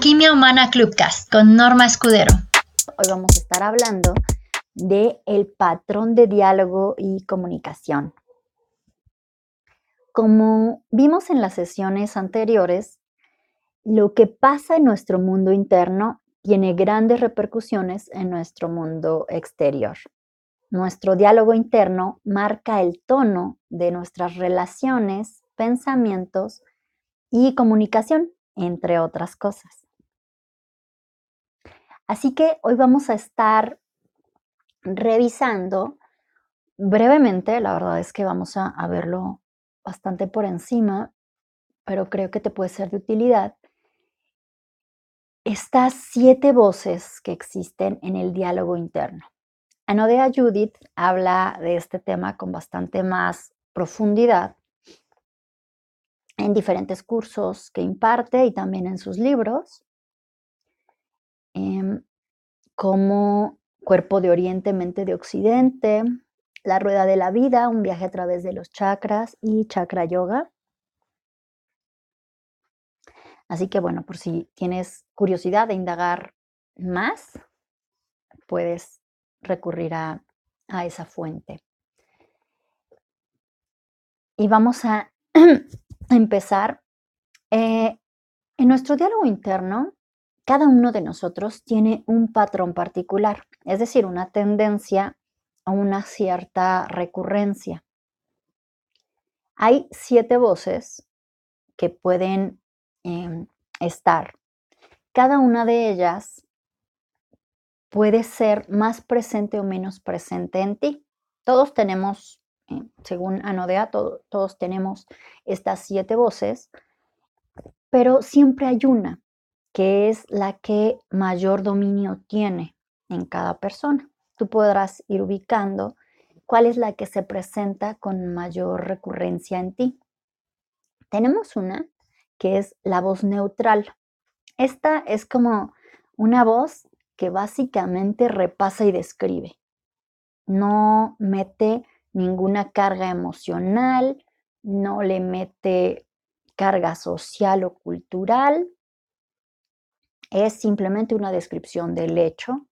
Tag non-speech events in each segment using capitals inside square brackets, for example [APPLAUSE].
Alquimia Humana Clubcast con Norma Escudero. Hoy vamos a estar hablando de el patrón de diálogo y comunicación. Como vimos en las sesiones anteriores, lo que pasa en nuestro mundo interno tiene grandes repercusiones en nuestro mundo exterior. Nuestro diálogo interno marca el tono de nuestras relaciones, pensamientos y comunicación, entre otras cosas. Así que hoy vamos a estar revisando brevemente, la verdad es que vamos a, verlo bastante por encima, pero creo que te puede ser de utilidad, estas siete voces que existen en el diálogo interno. Anodea Judith habla de este tema con bastante más profundidad en diferentes cursos que imparte y también en sus libros, em, como Cuerpo de Oriente, Mente de Occidente, La Rueda de la Vida, un viaje a través de los chakras y Chakra Yoga. Así que bueno, por si tienes curiosidad de indagar más, puedes recurrir a, esa fuente. Y vamos a [CLEARS THROAT] empezar. Eh, en nuestro diálogo interno, cada uno de nosotros tiene un patrón particular, es decir, una tendencia a una cierta recurrencia. Hay siete voces que pueden em, estar. Cada una de ellas puede ser más presente o menos presente en ti. Todos tenemos, eh, según Anodea, todos tenemos estas siete voces, pero siempre hay una que es la que mayor dominio tiene en cada persona. Tú podrás ir ubicando cuál es la que se presenta con mayor recurrencia en ti. Tenemos una que es la voz neutral. Esta es como una voz que básicamente repasa y describe. No mete ninguna carga emocional, no le mete carga social o cultural, es simplemente una descripción del hecho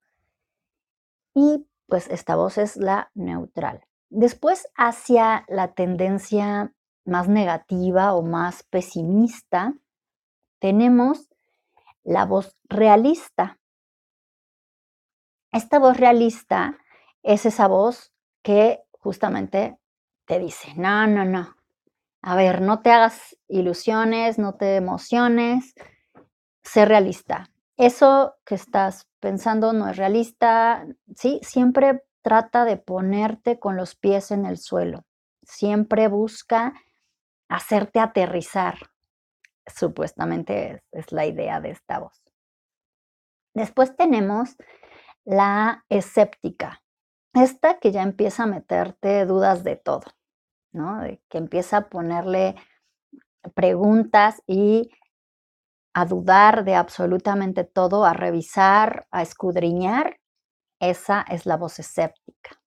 y pues esta voz es la neutral. Después hacia la tendencia más negativa o más pesimista, tenemos la voz realista. Esta voz realista es esa voz que justamente te dice, no, no, no, a ver, no te hagas ilusiones, no te emociones, ser realista. Eso que estás pensando no es realista, ¿sí? Siempre trata de ponerte con los pies en el suelo. Siempre busca hacerte aterrizar. Supuestamente es, es la idea de esta voz. Después tenemos la escéptica. Esta que ya empieza a meterte dudas de todo, ¿no? que empieza a ponerle preguntas y a dudar de absolutamente todo, a revisar, a escudriñar, esa es la voz escéptica.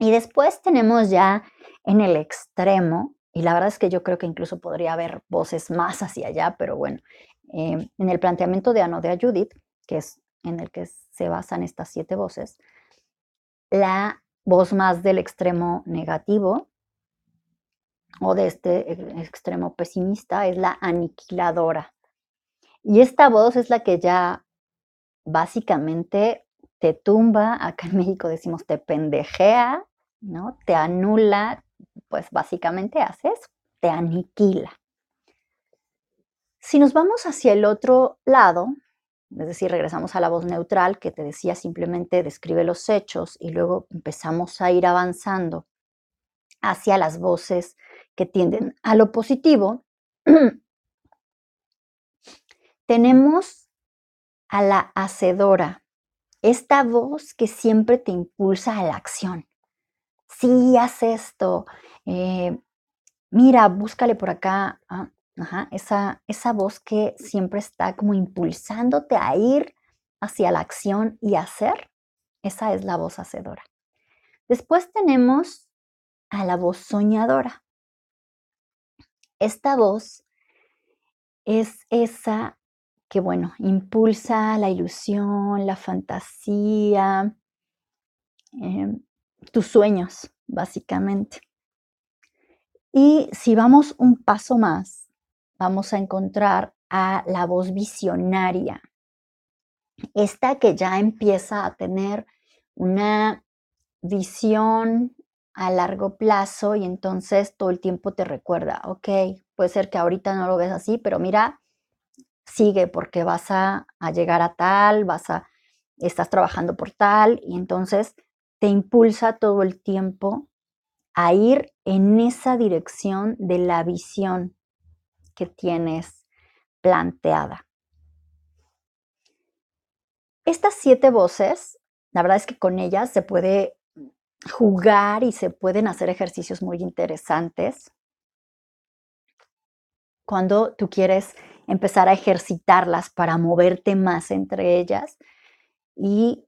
Y después tenemos ya en el extremo, y la verdad es que yo creo que incluso podría haber voces más hacia allá, pero bueno, em, en el planteamiento de Anodea Judith, que es en el que se basan estas siete voces, la voz más del extremo negativo o de este e, extremo pesimista es la aniquiladora. Y esta voz es la que ya básicamente te tumba, acá en México decimos te pendejea, ¿no? Te anula, pues básicamente hace eso, te aniquila. Si nos vamos hacia el otro lado, es decir, regresamos a la voz neutral que te decía simplemente describe los hechos y luego empezamos a ir avanzando hacia las voces que tienden a lo positivo, [CLEARS THROAT] tenemos a la hacedora, esta voz que siempre te impulsa a la acción. Sí, haz esto. Eh, mira, búscale por acá. Ah, esa, esa voz que siempre está como impulsándote a ir hacia la acción y hacer. Esa es la voz hacedora. Después tenemos a la voz soñadora. Esta voz es esa que, bueno, impulsa la ilusión, la fantasía, em, tus sueños, básicamente. Y si vamos un paso más, vamos a encontrar a la voz visionaria. Esta que ya empieza a tener una visión a largo plazo y entonces todo el tiempo te recuerda, ok, puede ser que ahorita no lo ves así, pero mira, sigue porque vas a, llegar a tal, vas a, estás trabajando por tal y entonces te impulsa todo el tiempo a ir en esa dirección de la visión que tienes planteada. Estas siete voces, la verdad es que con ellas se puede jugar y se pueden hacer ejercicios muy interesantes cuando tú quieres empezar a ejercitarlas para moverte más entre ellas y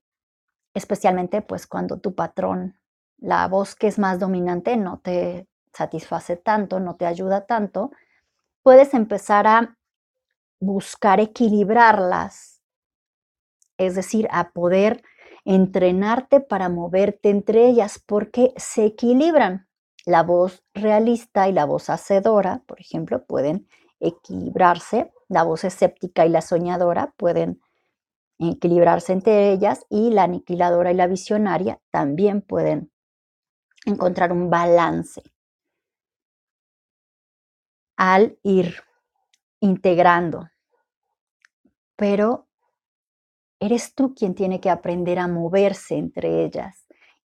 especialmente pues cuando tu patrón, la voz que es más dominante no te satisface tanto, no te ayuda tanto, puedes empezar a buscar equilibrarlas, es decir, a poder entrenarte para moverte entre ellas porque se equilibran. La voz realista y la voz hacedora, por ejemplo, pueden equilibrarse. La voz escéptica y la soñadora pueden equilibrarse entre ellas y la aniquiladora y la visionaria también pueden encontrar un balance al ir integrando. Pero eres tú quien tiene que aprender a moverse entre ellas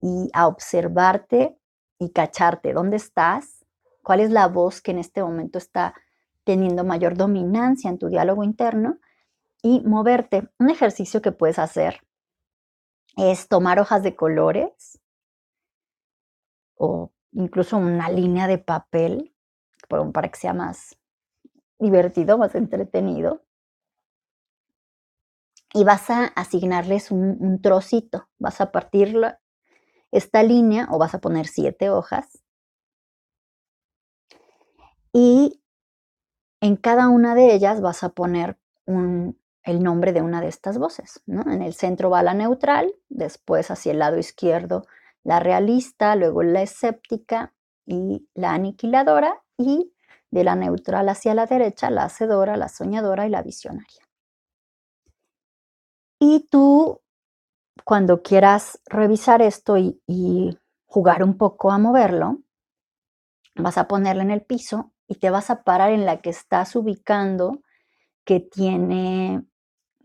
y a observarte y cacharte dónde estás, cuál es la voz que en este momento está teniendo mayor dominancia en tu diálogo interno y moverte. Un ejercicio que puedes hacer es tomar hojas de colores o incluso una línea de papel para que sea más divertido, más entretenido y vas a asignarles un, trocito. Vas a partir esta línea o vas a poner siete hojas. Y en cada una de ellas vas a poner el nombre de una de estas voces. En el centro va la neutral, después hacia el lado izquierdo la realista, luego la escéptica y la aniquiladora y de la neutral hacia la derecha la hacedora, la soñadora y la visionaria. Y tú, cuando quieras revisar esto y, jugar un poco a moverlo, vas a ponerlo en el piso y te vas a parar en la que estás ubicando que tiene,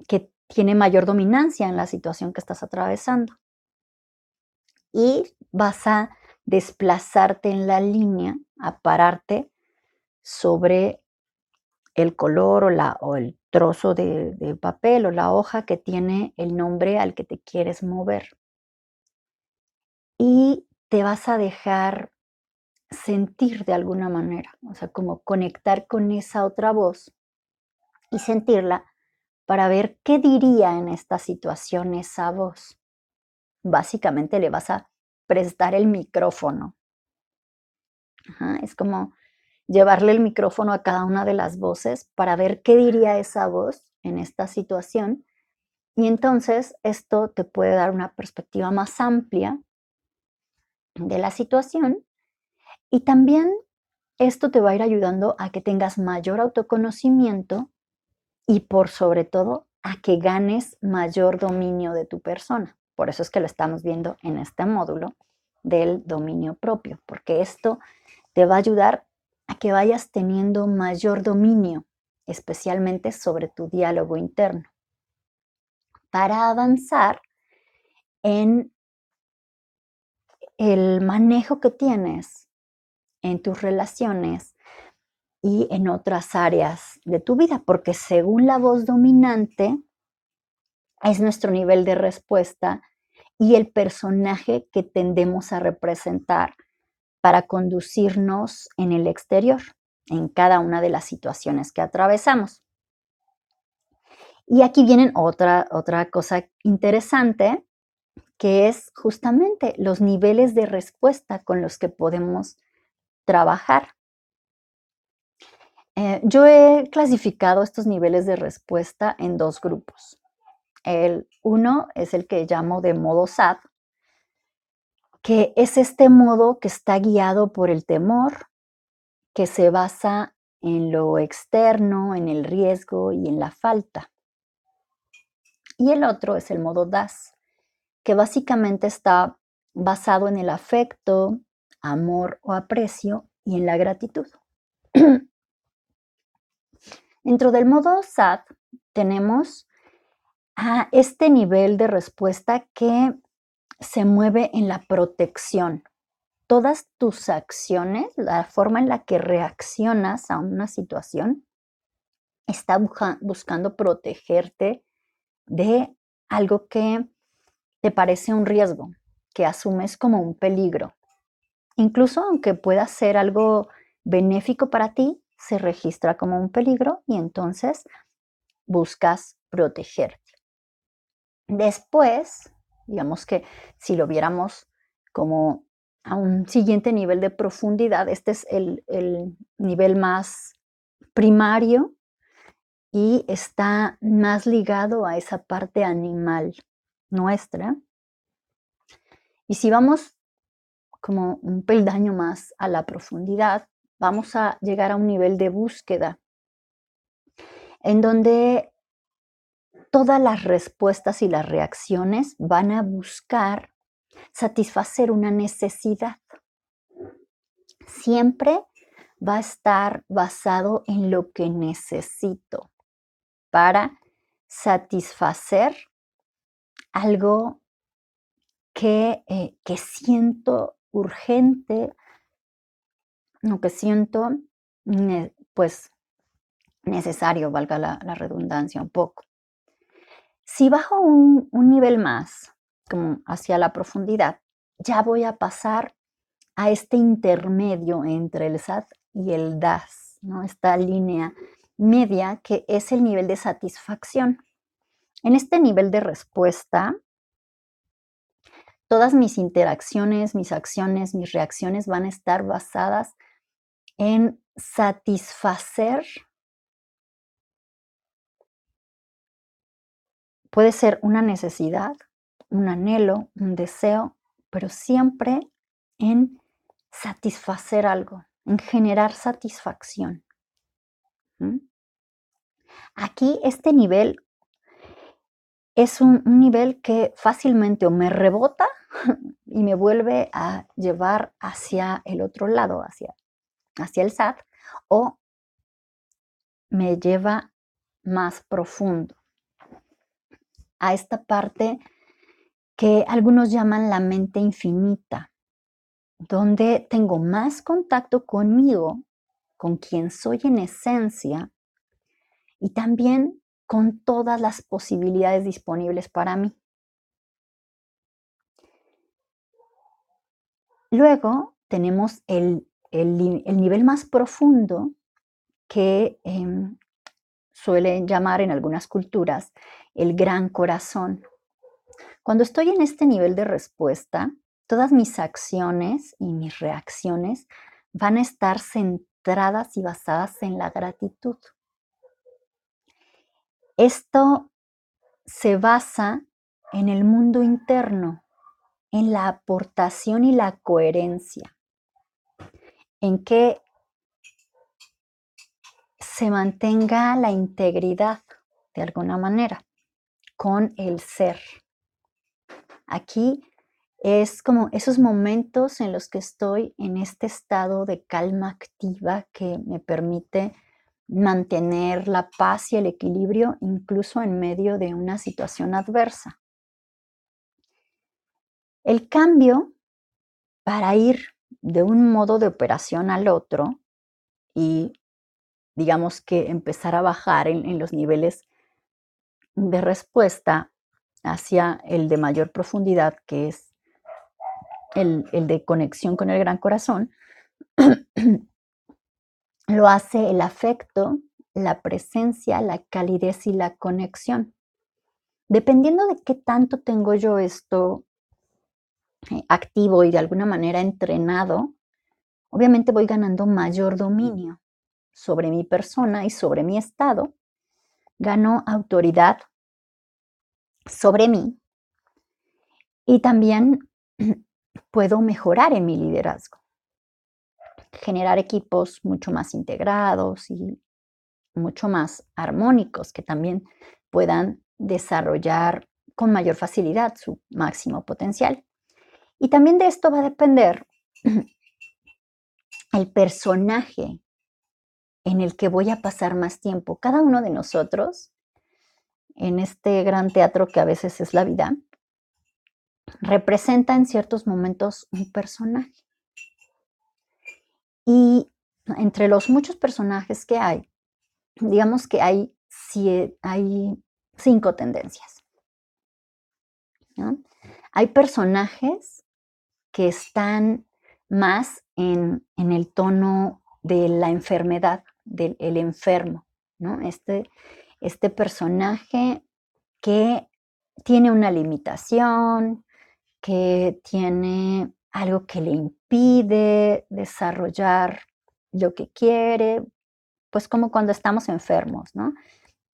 que tiene mayor dominancia en la situación que estás atravesando. Y vas a desplazarte en la línea, a pararte sobre el color o, la, o el trozo de, papel o la hoja que tiene el nombre al que te quieres mover. Y te vas a dejar sentir de alguna manera, o sea, como conectar con esa otra voz y sentirla para ver qué diría en esta situación esa voz. Básicamente le vas a prestar el micrófono. es como llevarle el micrófono a cada una de las voces para ver qué diría esa voz en esta situación. Y entonces esto te puede dar una perspectiva más amplia de la situación y también esto te va a ir ayudando a que tengas mayor autoconocimiento y por sobre todo a que ganes mayor dominio de tu persona. Por eso es que lo estamos viendo en este módulo del dominio propio, porque esto te va a ayudar a que vayas teniendo mayor dominio, especialmente sobre tu diálogo interno, para avanzar en el manejo que tienes en tus relaciones y en otras áreas de tu vida, porque según la voz dominante es nuestro nivel de respuesta y el personaje que tendemos a representar para conducirnos en el exterior, en cada una de las situaciones que atravesamos. Y aquí viene otra, otra cosa interesante, que es justamente los niveles de respuesta con los que podemos trabajar. Eh, yo he clasificado estos niveles de respuesta en dos grupos. El uno es el que llamo de modo SAD, que es este modo que está guiado por el temor, que se basa en lo externo, en el riesgo y en la falta. Y el otro es el modo DAS, que básicamente está basado en el afecto, amor o aprecio y en la gratitud. Dentro del modo SAD tenemos a este nivel de respuesta que se mueve en la protección. Todas tus acciones, la forma en la que reaccionas a una situación, está buscando protegerte de algo que te parece un riesgo, que asumes como un peligro. Incluso aunque pueda ser algo benéfico para ti, se registra como un peligro y entonces buscas protegerte. Después, digamos que si lo viéramos como a un siguiente nivel de profundidad, este es el, el nivel más primario y está más ligado a esa parte animal nuestra. Y si vamos como un peldaño más a la profundidad, vamos a llegar a un nivel de búsqueda en donde todas las respuestas y las reacciones van a buscar satisfacer una necesidad. Siempre va a estar basado en lo que necesito para satisfacer algo que, eh, que siento urgente, lo que siento pues necesario, valga la, redundancia un poco. Si bajo un, nivel más, como hacia la profundidad, ya voy a pasar a este intermedio entre el SAT y el DAS, ¿no? esta línea media que es el nivel de satisfacción. En este nivel de respuesta, todas mis interacciones, mis acciones, mis reacciones van a estar basadas en satisfacer. Puede ser una necesidad, un anhelo, un deseo, pero siempre en satisfacer algo, en generar satisfacción. Aquí este nivel es un, nivel que fácilmente o me rebota [LAUGHS] y me vuelve a llevar hacia el otro lado, hacia, hacia el SAT, o me lleva más profundo. A esta parte que algunos llaman la mente infinita, donde tengo más contacto conmigo con quien soy en esencia y también con todas las posibilidades disponibles para mí. Luego tenemos el, nivel más profundo que em, suelen llamar en algunas culturas el gran corazón. Cuando estoy en este nivel de respuesta, todas mis acciones y mis reacciones van a estar centradas y basadas en la gratitud. Esto se basa en el mundo interno, en la aportación y la coherencia, en que se mantenga la integridad de alguna manera con el ser. Aquí es como esos momentos en los que estoy en este estado de calma activa que me permite mantener la paz y el equilibrio incluso en medio de una situación adversa. El cambio para ir de un modo de operación al otro y digamos que empezar a bajar en, los niveles de respuesta hacia el de mayor profundidad, que es el, de conexión con el gran corazón, [CLEARS THROAT] lo hace el afecto, la presencia, la calidez y la conexión. Dependiendo de qué tanto tengo yo esto eh, activo y de alguna manera entrenado, obviamente voy ganando mayor dominio sobre mi persona y sobre mi estado, gano autoridad sobre mí y también [CLEARS THROAT] puedo mejorar en mi liderazgo, generar equipos mucho más integrados y mucho más armónicos que también puedan desarrollar con mayor facilidad su máximo potencial. Y también de esto va a depender [CLEARS THROAT] el personaje en el que voy a pasar más tiempo. Cada uno de nosotros, en este gran teatro que a veces es la vida, representa en ciertos momentos un personaje. Y entre los muchos personajes que hay, digamos que hay, hay cinco tendencias. Hay personajes que están más en, el tono de la enfermedad, del enfermo, ¿no? Este, este personaje que tiene una limitación, que tiene algo que le impide desarrollar lo que quiere, pues como cuando estamos enfermos, ¿no?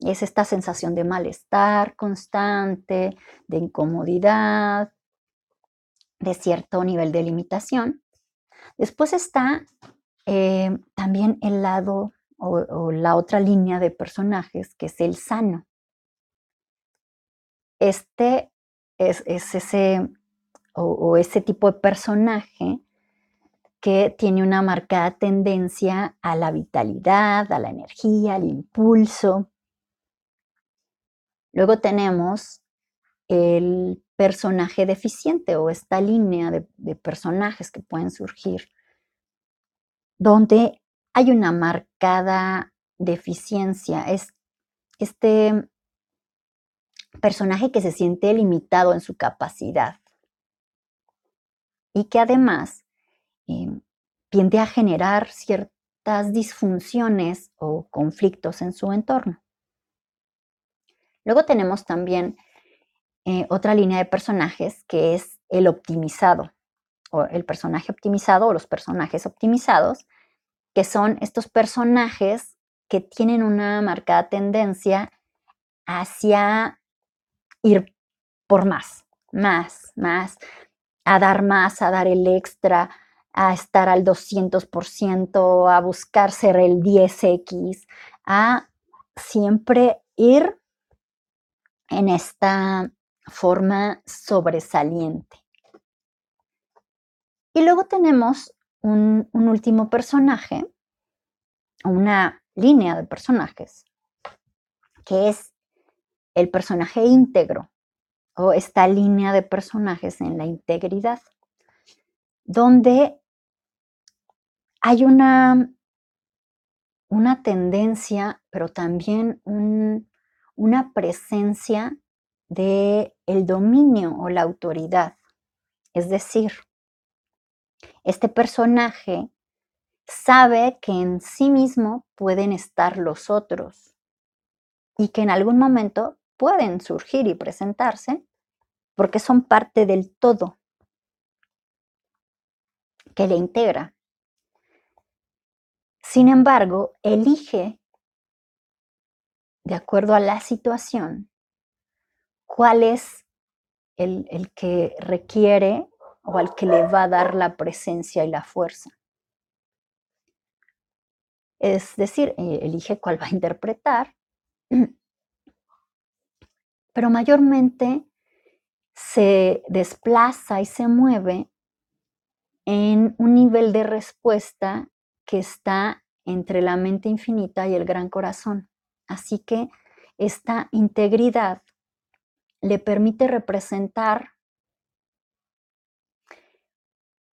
Es esta sensación de malestar constante, de incomodidad, de cierto nivel de limitación. Después está eh, también el lado o, la otra línea de personajes, que es el sano. Este es, ese o, ese tipo de personaje que tiene una marcada tendencia a la vitalidad, a la energía, al impulso. Luego tenemos el personaje deficiente o esta línea de, personajes que pueden surgir, donde hay una marcada deficiencia. Es este personaje que se siente limitado en su capacidad y que además em, tiende a generar ciertas disfunciones o conflictos en su entorno. Luego tenemos también eh, otra línea de personajes que es el optimizado, o el personaje optimizado o los personajes optimizados, que son estos personajes que tienen una marcada tendencia hacia ir por más, más, más, a dar más, a dar el extra, a estar al 200%, a buscar ser el 10x, a siempre ir en esta forma sobresaliente. Y luego tenemos un, último personaje, una línea de personajes, que es el personaje íntegro o esta línea de personajes en la integridad, donde hay una, una tendencia, pero también una presencia de el dominio o la autoridad. Es decir, este personaje sabe que en sí mismo pueden estar los otros y que en algún momento pueden surgir y presentarse porque son parte del todo que le integra. Sin embargo, elige, de acuerdo a la situación, cuál es el, que requiere o al que le va a dar la presencia y la fuerza. Es decir, eh, elige cuál va a interpretar, pero mayormente se desplaza y se mueve en un nivel de respuesta que está entre la mente infinita y el gran corazón. Así que esta integridad le permite representar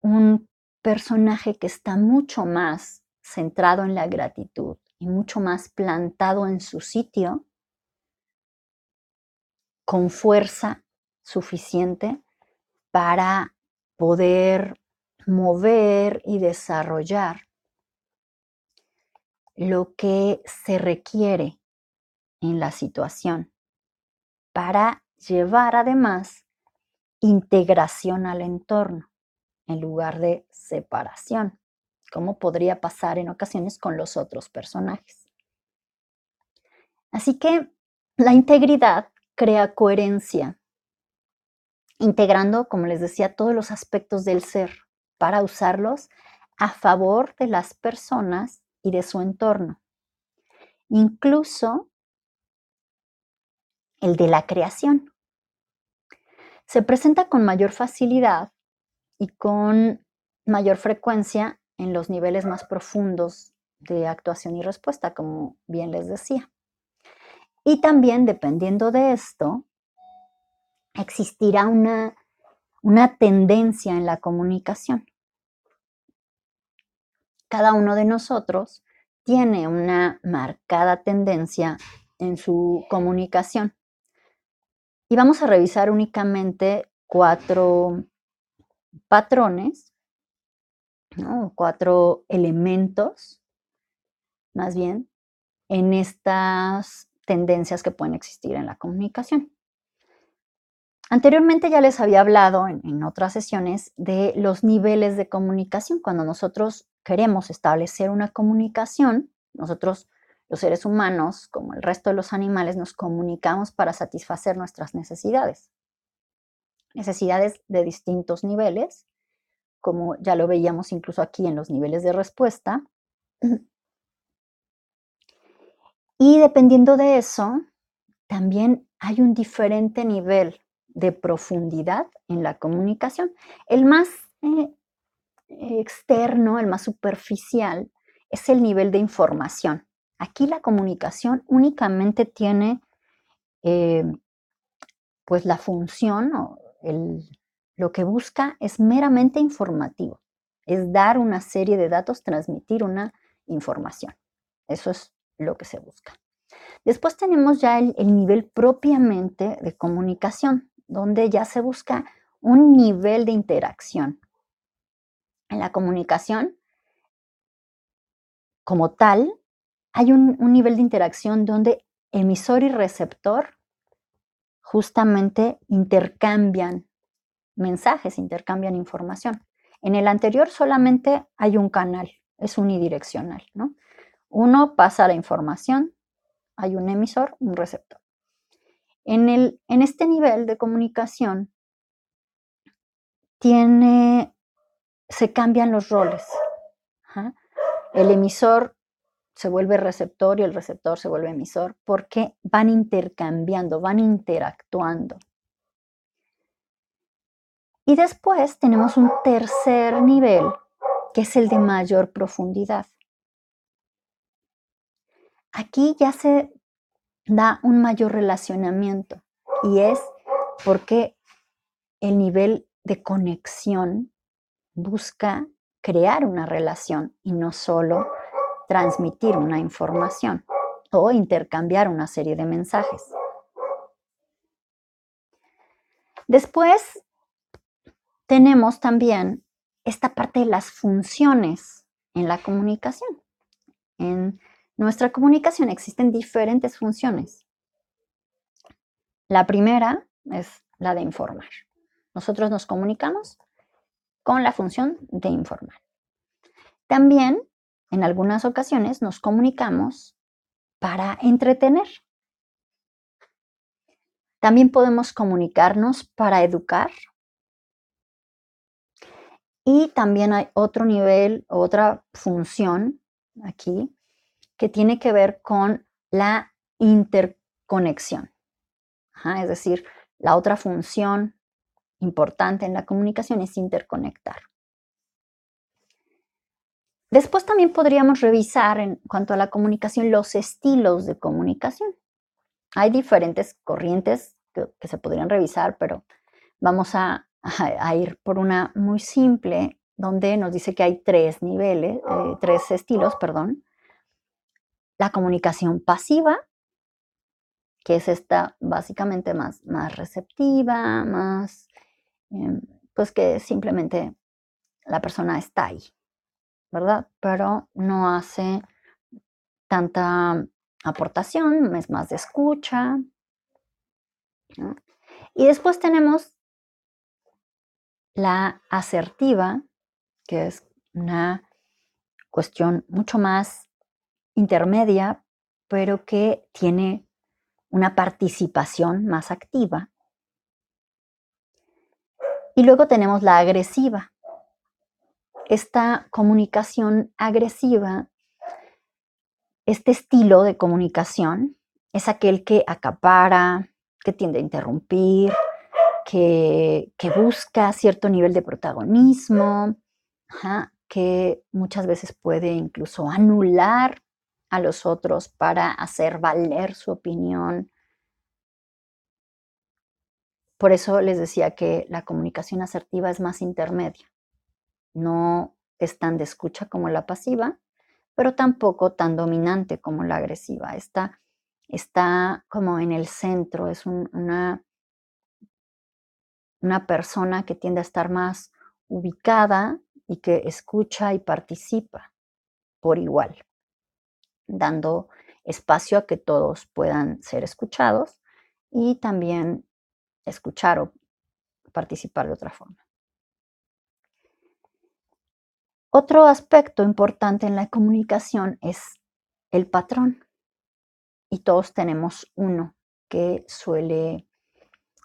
un personaje que está mucho más centrado en la gratitud y mucho más plantado en su sitio, con fuerza suficiente para poder mover y desarrollar lo que se requiere en la situación para llevar además integración al entorno en lugar de separación, como podría pasar en ocasiones con los otros personajes. Así que la integridad crea coherencia, integrando, como les decía, todos los aspectos del ser para usarlos a favor de las personas y de su entorno. Incluso el de la creación. Se presenta con mayor facilidad y con mayor frecuencia en los niveles más profundos de actuación y respuesta, como bien les decía. Y también, dependiendo de esto, existirá una, una tendencia en la comunicación. Cada uno de nosotros tiene una marcada tendencia en su comunicación. Y vamos a revisar únicamente cuatro patrones, cuatro elementos, más bien, en estas tendencias que pueden existir en la comunicación. Anteriormente ya les había hablado en, otras sesiones de los niveles de comunicación. Cuando nosotros queremos establecer una comunicación, nosotros los seres humanos, como el resto de los animales, nos comunicamos para satisfacer nuestras necesidades. Necesidades de distintos niveles, como ya lo veíamos incluso aquí en los niveles de respuesta. [CLEARS THROAT] Y dependiendo de eso, también hay un diferente nivel de profundidad en la comunicación. El más eh, externo, el más superficial, es el nivel de información. Aquí la comunicación únicamente tiene eh, pues la función o lo que busca es meramente informativo, es dar una serie de datos, transmitir una información. Eso es lo que se busca. Después tenemos ya el, el nivel propiamente de comunicación, donde ya se busca un nivel de interacción. En la comunicación, como tal, hay un, nivel de interacción donde emisor y receptor justamente intercambian mensajes, intercambian información. En el anterior solamente hay un canal, es unidireccional, ¿no? Uno pasa la información, hay un emisor, un receptor. En, el, en este nivel de comunicación tiene, se cambian los roles. El emisor se vuelve receptor y el receptor se vuelve emisor porque van intercambiando, van interactuando. Y después tenemos un tercer nivel, que es el de mayor profundidad. Aquí ya se da un mayor relacionamiento y es porque el nivel de conexión busca crear una relación y no solo transmitir una información o intercambiar una serie de mensajes. Después tenemos también esta parte de las funciones en la comunicación. En nuestra comunicación existen diferentes funciones. La primera es la de informar. Nosotros nos comunicamos con la función de informar. También en algunas ocasiones nos comunicamos para entretener. También podemos comunicarnos para educar. Y también hay otro nivel, otra función aquí, que tiene que ver con la interconexión. es decir, la otra función importante en la comunicación es interconectar. Después también podríamos revisar en cuanto a la comunicación los estilos de comunicación. Hay diferentes corrientes que, se podrían revisar, pero vamos a, ir por una muy simple, donde nos dice que hay tres niveles, eh, tres estilos, perdón. La comunicación pasiva, que es esta básicamente más, más receptiva, más, em, pues que simplemente la persona está ahí, ¿verdad? Pero no hace tanta aportación, es más de escucha. Y después tenemos la asertiva, que es una cuestión mucho más intermedia, pero que tiene una participación más activa. Y luego tenemos la agresiva. Esta comunicación agresiva, este estilo de comunicación, es aquel que acapara, que tiende a interrumpir, que, busca cierto nivel de protagonismo, que muchas veces puede incluso anular a los otros para hacer valer su opinión. Por eso les decía que la comunicación asertiva es más intermedia. No es tan de escucha como la pasiva, pero tampoco tan dominante como la agresiva. Está, está como en el centro, es una, una persona que tiende a estar más ubicada y que escucha y participa por igual dando espacio a que todos puedan ser escuchados y también escuchar o participar de otra forma. Otro aspecto importante en la comunicación es el patrón. Y todos tenemos uno que suele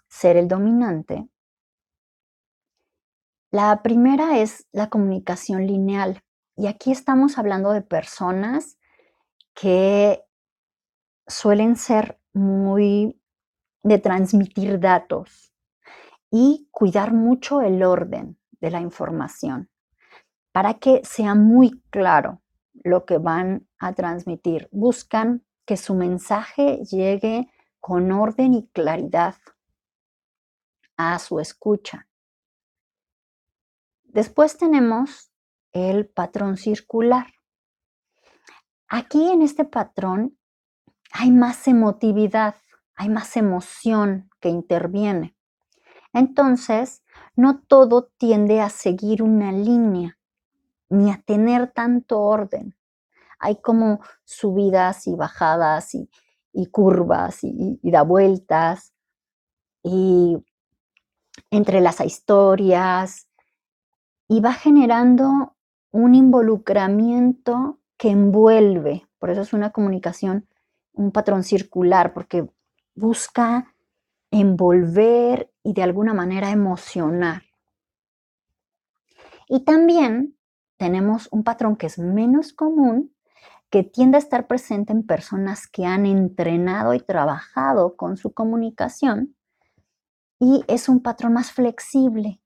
ser el dominante. La primera es la comunicación lineal. Y aquí estamos hablando de personas que suelen ser muy de transmitir datos y cuidar mucho el orden de la información para que sea muy claro lo que van a transmitir. Buscan que su mensaje llegue con orden y claridad a su escucha. Después tenemos el patrón circular. Aquí en este patrón hay más emotividad, hay más emoción que interviene. Entonces, no todo tiende a seguir una línea ni a tener tanto orden. Hay como subidas y bajadas y, curvas y, y, da vueltas y entre las historias y va generando un involucramiento que envuelve. Por eso es una comunicación, un patrón circular, porque busca envolver y de alguna manera emocionar. Y también tenemos un patrón que es menos común, que tiende a estar presente en personas que han entrenado y trabajado con su comunicación, y es un patrón más flexible,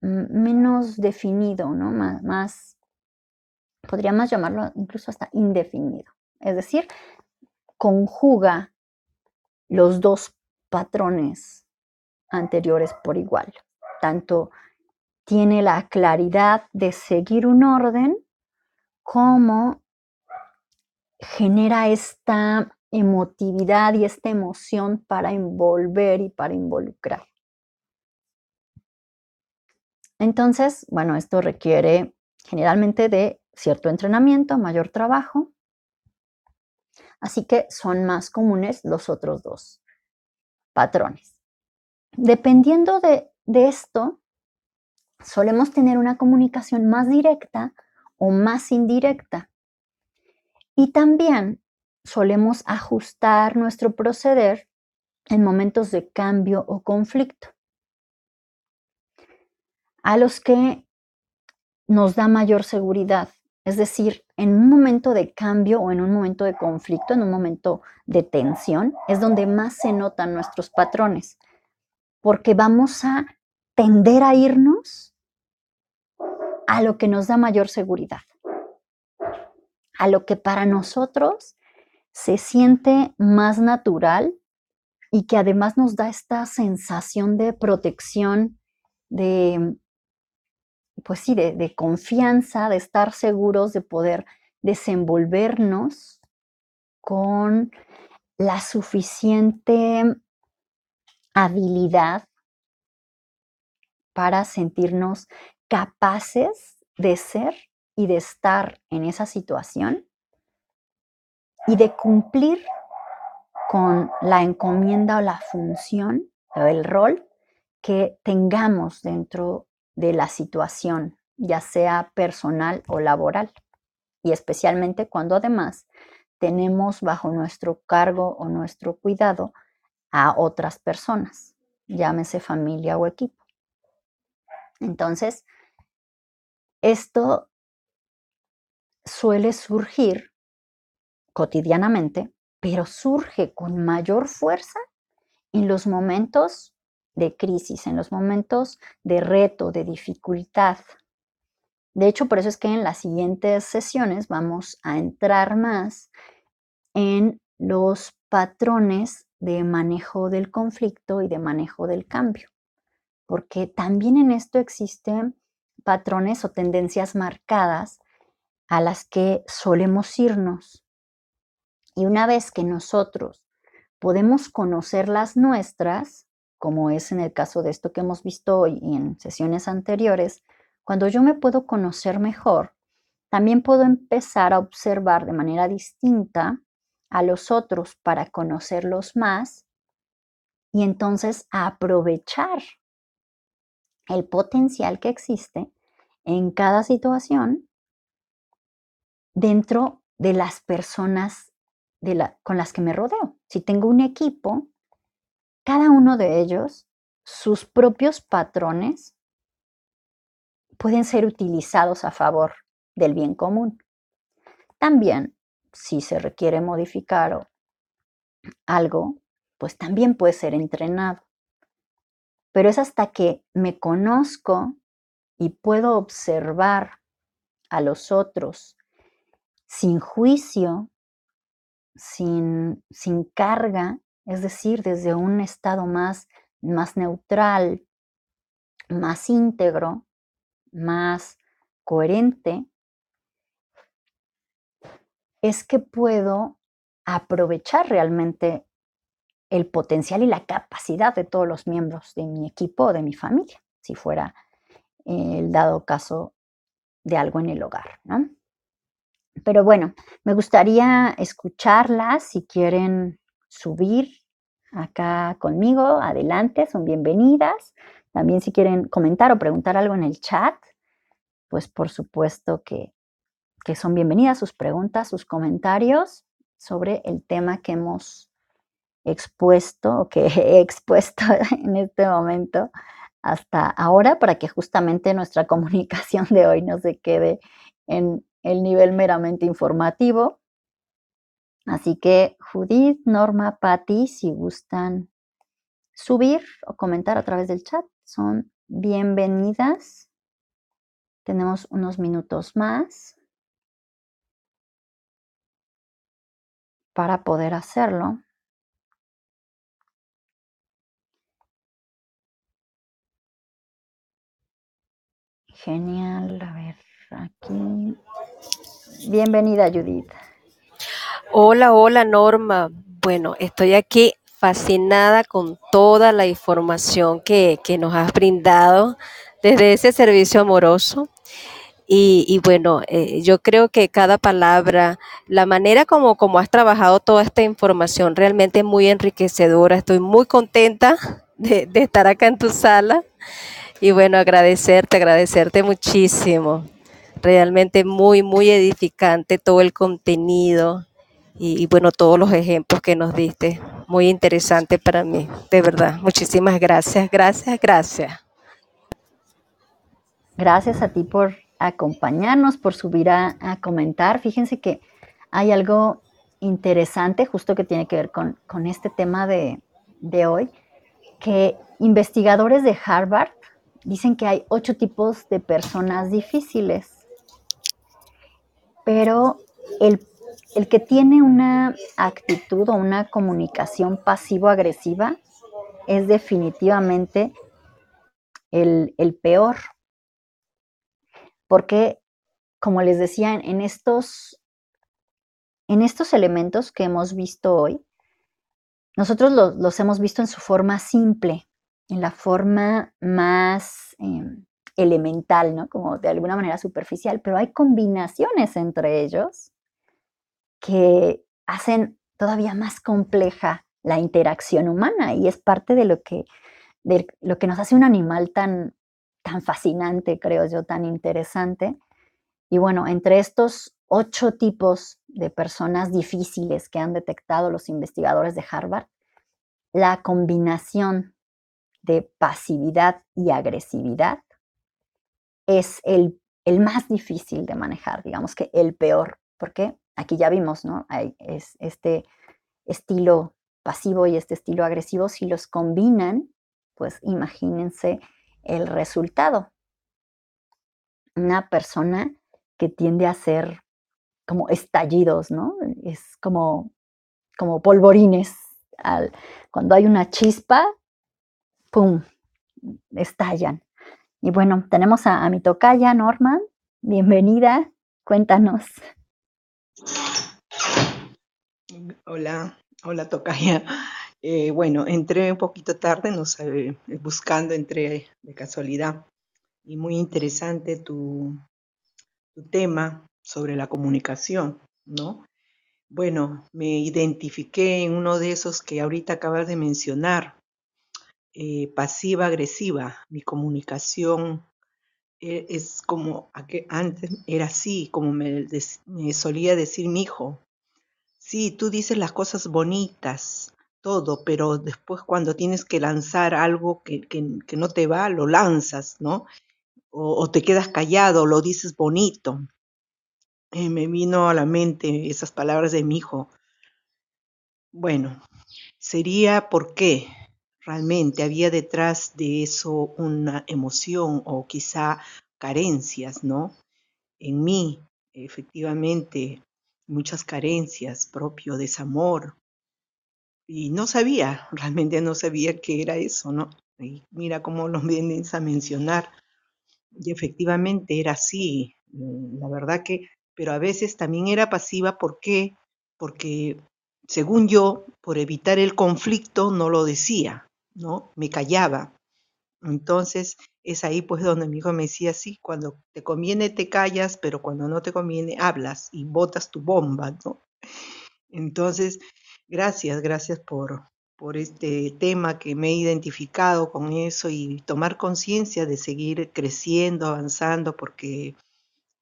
menos definido, ¿no? más, más podríamos llamarlo incluso hasta indefinido. Es decir, conjuga los dos patrones anteriores por igual. Tanto tiene la claridad de seguir un orden como genera esta emotividad y esta emoción para envolver y para involucrar. Entonces, bueno, esto requiere generalmente de cierto entrenamiento, mayor trabajo. Así que son más comunes los otros dos patrones. Dependiendo de, esto, solemos tener una comunicación más directa o más indirecta. Y también solemos ajustar nuestro proceder en momentos de cambio o conflicto. A los que nos da mayor seguridad es decir, en un momento de cambio o en un momento de conflicto, en un momento de tensión, es donde más se notan nuestros patrones, porque vamos a tender a irnos a lo que nos da mayor seguridad, a lo que para nosotros se siente más natural y que además nos da esta sensación de protección, de pues sí, de, confianza, de estar seguros de poder desenvolvernos con la suficiente habilidad para sentirnos capaces de ser y de estar en esa situación y de cumplir con la encomienda o la función o el rol que tengamos dentro de la situación ya sea personal o laboral, y especialmente cuando además tenemos bajo nuestro cargo o nuestro cuidado a otras personas, llámese familia o equipo. Entonces, esto suele surgir cotidianamente, pero surge con mayor fuerza en los momentos de crisis, en los momentos de reto, de dificultad. De hecho, por eso es que en las siguientes sesiones vamos a entrar más en los patrones de manejo del conflicto y de manejo del cambio, porque también en esto existen patrones o tendencias marcadas a las que solemos irnos. Y una vez que nosotros podemos conocer las nuestras, como es en el caso de esto que hemos visto hoy y en sesiones anteriores, cuando yo me puedo conocer mejor, también puedo empezar a observar de manera distinta a los otros para conocerlos más y entonces aprovechar el potencial que existe en cada situación dentro de las personas con las que me rodeo. Si tengo un equipo, cada uno de ellos, sus propios patrones pueden ser utilizados a favor del bien común. También, si se requiere modificar algo, pues también puede ser entrenado. Pero es hasta que me conozco y puedo observar a los otros sin juicio, sin, sin carga, es decir, desde un estado más, más neutral, más íntegro, más coherente, es que puedo aprovechar realmente el potencial y la capacidad de todos los miembros de mi equipo o de mi familia, si fuera el dado caso de algo en el hogar, ¿no? Pero bueno, me gustaría escucharlas si quieren subir acá conmigo, adelante, son bienvenidas. También si quieren comentar o preguntar algo en el chat, pues por supuesto que, que son bienvenidas sus preguntas, sus comentarios sobre el tema que hemos expuesto o que [LAUGHS] he expuesto [LAUGHS] en este momento hasta ahora para que justamente nuestra [LAUGHS] comunicación de hoy no se quede en el nivel meramente informativo. Así que Judith, Norma, Patti, si gustan subir o comentar a través del chat, son bienvenidas. Tenemos unos minutos más para poder hacerlo. Genial, a ver, aquí. Bienvenida, Judith. Hola, hola, Norma. Bueno, estoy aquí fascinada con toda la información que, nos has brindado desde ese servicio amoroso. Y, bueno, eh, yo creo que cada palabra, la manera como, como has trabajado toda esta información, realmente es muy enriquecedora. Estoy muy contenta de, de estar acá en tu sala. Y bueno, agradecerte, agradecerte muchísimo. Realmente muy, muy edificante todo el contenido y, bueno, todos los ejemplos que nos diste. Muy interesante para mí, de verdad. Muchísimas gracias, gracias, gracias. Gracias a ti por acompañarnos, por subir a, comentar. Fíjense que hay algo interesante justo que tiene que ver con, este tema de, de hoy, que investigadores de Harvard dicen que hay ocho tipos de personas difíciles, pero el, que tiene una actitud o una comunicación pasivo-agresiva es definitivamente el, peor. Porque, como les decía, en estos, en estos elementos que hemos visto hoy, nosotros los hemos visto en su forma simple, en la forma más em, elemental, ¿no? Como de alguna manera superficial, pero hay combinaciones entre ellos que hacen todavía más compleja la interacción humana y es parte de lo que, de lo que nos hace un animal tan, tan fascinante, creo yo, tan interesante. Y bueno, entre estos ocho tipos de personas difíciles que han detectado los investigadores de Harvard, la combinación de pasividad y agresividad es el, más difícil de manejar, digamos que el peor, porque aquí ya vimos, ¿no? Hay, es este estilo pasivo y este estilo agresivo, si los combinan, pues imagínense el resultado. Una persona que tiende a ser como estallidos, ¿no? Es como, como polvorines. cuando hay una chispa, ¡pum! estallan. Y bueno, tenemos a, a mi tocaya, Norma. Bienvenida, cuéntanos. Hola, hola tocaya. Eh, bueno, entré un poquito tarde, no sé, buscando, entré de casualidad. Y muy interesante tu, tema sobre la comunicación, ¿no? Bueno, me identifiqué en uno de esos que ahorita acabas de mencionar, eh, pasiva-agresiva. Mi comunicación eh, es como antes era así, como me, solía decir mi hijo. Sí, tú dices las cosas bonitas, todo, pero después cuando tienes que lanzar algo que, que, no te va, lo lanzas, ¿no? O, te quedas callado, lo dices bonito. Eh, me vino a la mente esas palabras de mi hijo. Bueno, sería porque realmente había detrás de eso una emoción o quizá carencias, ¿no? En mí, efectivamente, muchas carencias, propio desamor, y no sabía, [LAUGHS] realmente no sabía qué era eso, ¿no? Mira cómo lo [LAUGHS] vienen a mencionar. Y efectivamente era así, mm, la verdad que, pero a veces también era pasiva, ¿por qué? Porque, según yo, por evitar el conflicto no lo decía, ¿no? Me callaba. Entonces, es ahí pues donde mi hijo me decía, sí, cuando te conviene te callas, pero cuando no te conviene hablas y botas tu bomba, ¿no? Entonces, Gracias, gracias por, por este tema que me he identificado con eso y tomar conciencia de seguir creciendo, avanzando, porque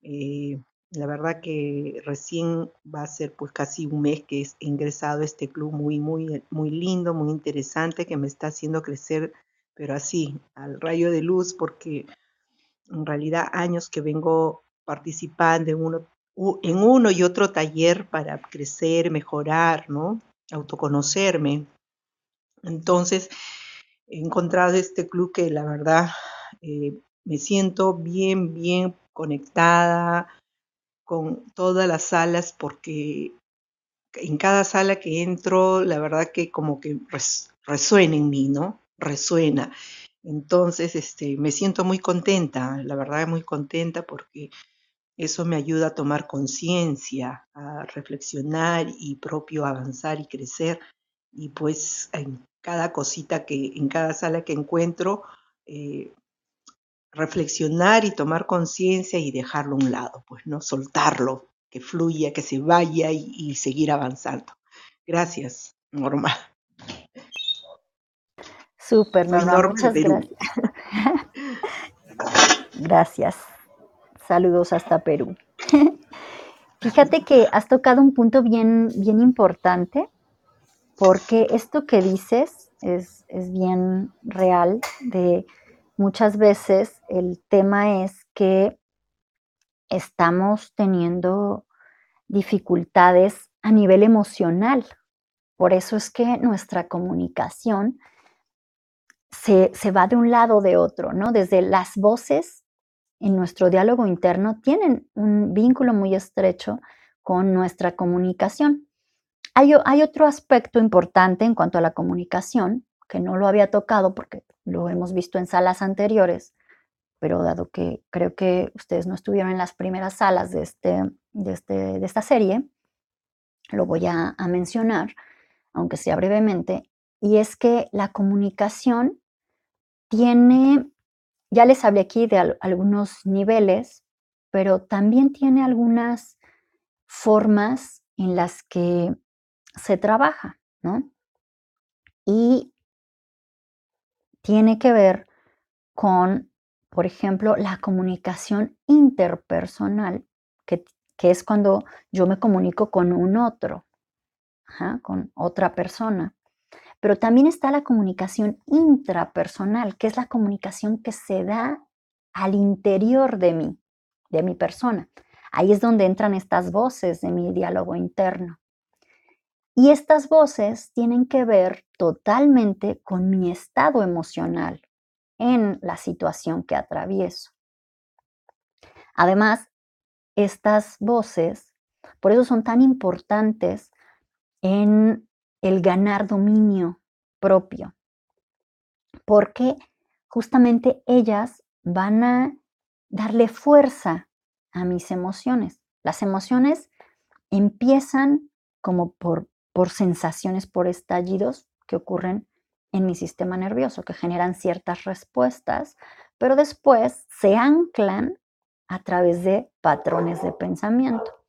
eh, la verdad que recién va a ser pues casi un mes que he ingresado a este club muy, muy, muy lindo, muy interesante, que me está haciendo crecer, pero así, al rayo de luz, porque en realidad años que vengo participando en uno, y otro taller para crecer, mejorar, ¿no? autoconocerme. Entonces, he encontrado este club que la verdad eh, me siento bien, bien conectada con todas las salas porque en cada sala que entro, la verdad que como que resuena en mí, ¿no? Resuena. Entonces, este, me siento muy contenta, la verdad muy contenta porque eso me ayuda a tomar conciencia, a reflexionar y propio avanzar y crecer. Y pues en cada cosita que, en cada sala que encuentro, eh, reflexionar y tomar conciencia y dejarlo a un lado, pues no soltarlo, que fluya, que se vaya y, seguir avanzando. Gracias, Norma. Súper, Norma, muchas gracias. [LAUGHS] gracias. Saludos hasta Perú. [LAUGHS] Fíjate que has tocado un punto bien, bien importante, porque esto que dices es, es bien real, de muchas veces el tema es que estamos teniendo dificultades a nivel emocional. Por eso es que nuestra comunicación se, se, va de un lado de otro, ¿no? Desde las voces en nuestro diálogo interno tienen un vínculo muy estrecho con nuestra comunicación. Hay, hay, otro aspecto importante en cuanto a la comunicación, que no lo había tocado porque lo hemos visto en salas anteriores, pero dado que creo que ustedes no estuvieron en las primeras salas de, este, de, este, de esta serie, lo voy a, mencionar, aunque sea brevemente, y es que la comunicación tiene ya les hablé aquí de algunos niveles, pero también tiene algunas formas en las que se trabaja, ¿no? Y tiene que ver con por ejemplo, la comunicación interpersonal, que, es cuando yo me comunico con un otro, con otra persona. Pero también está la comunicación intrapersonal, que es la comunicación que se da al interior de mí, de mi persona. Ahí es donde entran estas voces de mi diálogo interno. Y estas voces tienen que ver totalmente con mi estado emocional en la situación que atravieso. Además, estas voces, por eso son tan importantes en el ganar dominio propio, porque justamente ellas van a darle fuerza a mis emociones. Las emociones empiezan como por, por sensaciones, por estallidos que ocurren en mi sistema nervioso, que generan ciertas respuestas, pero después se anclan a través de patrones de pensamiento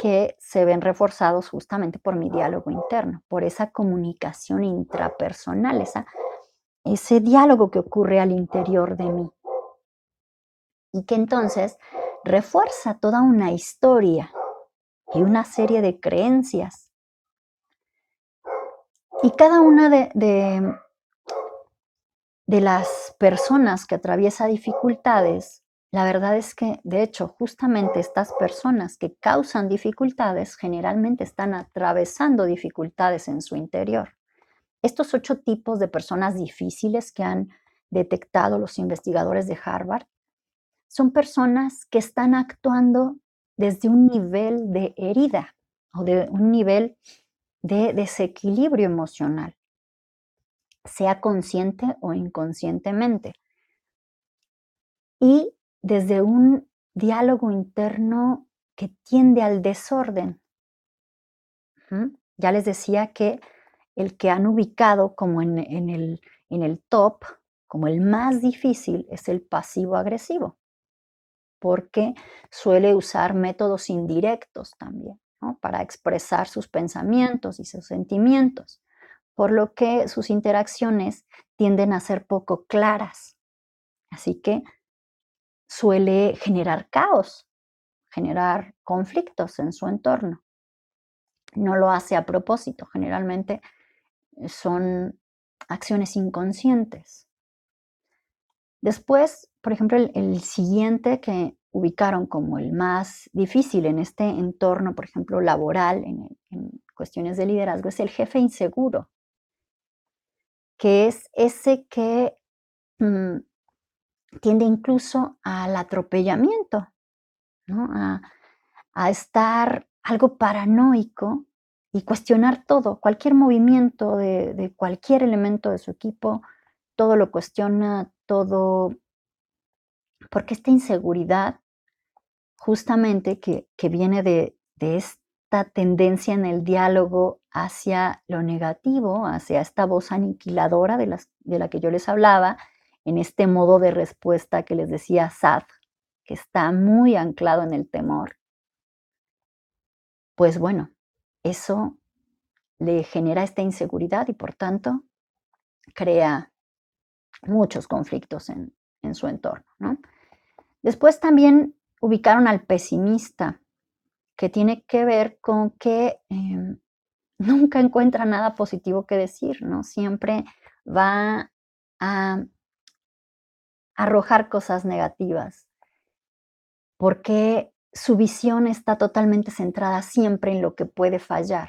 que se ven reforzados justamente por mi diálogo interno, por esa comunicación intrapersonal, esa, ese diálogo que ocurre al interior de mí. Y que entonces refuerza toda una historia y una serie de creencias. Y cada una de, de, las personas que atraviesa dificultades la verdad es que, de hecho, justamente estas personas que causan dificultades generalmente están atravesando dificultades en su interior. Estos ocho tipos de personas difíciles que han detectado los investigadores de Harvard son personas que están actuando desde un nivel de herida o de un nivel de desequilibrio emocional, sea consciente o inconscientemente. Y desde un diálogo interno que tiende al desorden. Ya les decía que el que han ubicado como en, el, en el top, como el más difícil, es el pasivo agresivo, porque suele usar métodos indirectos también, para expresar sus pensamientos y sus sentimientos, por lo que sus interacciones tienden a ser poco claras. Así que suele generar caos, generar conflictos en su entorno. No lo hace a propósito, generalmente son acciones inconscientes. Después, por ejemplo, el, siguiente que ubicaron como el más difícil en este entorno, por ejemplo, laboral, en, cuestiones de liderazgo, es el jefe inseguro, que es ese que mm, tiende incluso al atropellamiento, a, estar algo paranoico y cuestionar todo, cualquier movimiento de, cualquier elemento de su equipo, todo lo cuestiona, todo, porque esta inseguridad justamente que, viene de, de esta tendencia en el diálogo hacia lo negativo, hacia esta voz aniquiladora de, las, de la que yo les hablaba, en este modo de respuesta que les decía Sad, que está muy anclado en el temor, pues bueno, eso le genera esta inseguridad y por tanto crea muchos conflictos en, su entorno. Después también ubicaron al pesimista, que tiene que ver con que em, nunca encuentra nada positivo que decir, ¿no? Siempre va a arrojar cosas negativas, porque su visión está totalmente centrada siempre en lo que puede fallar.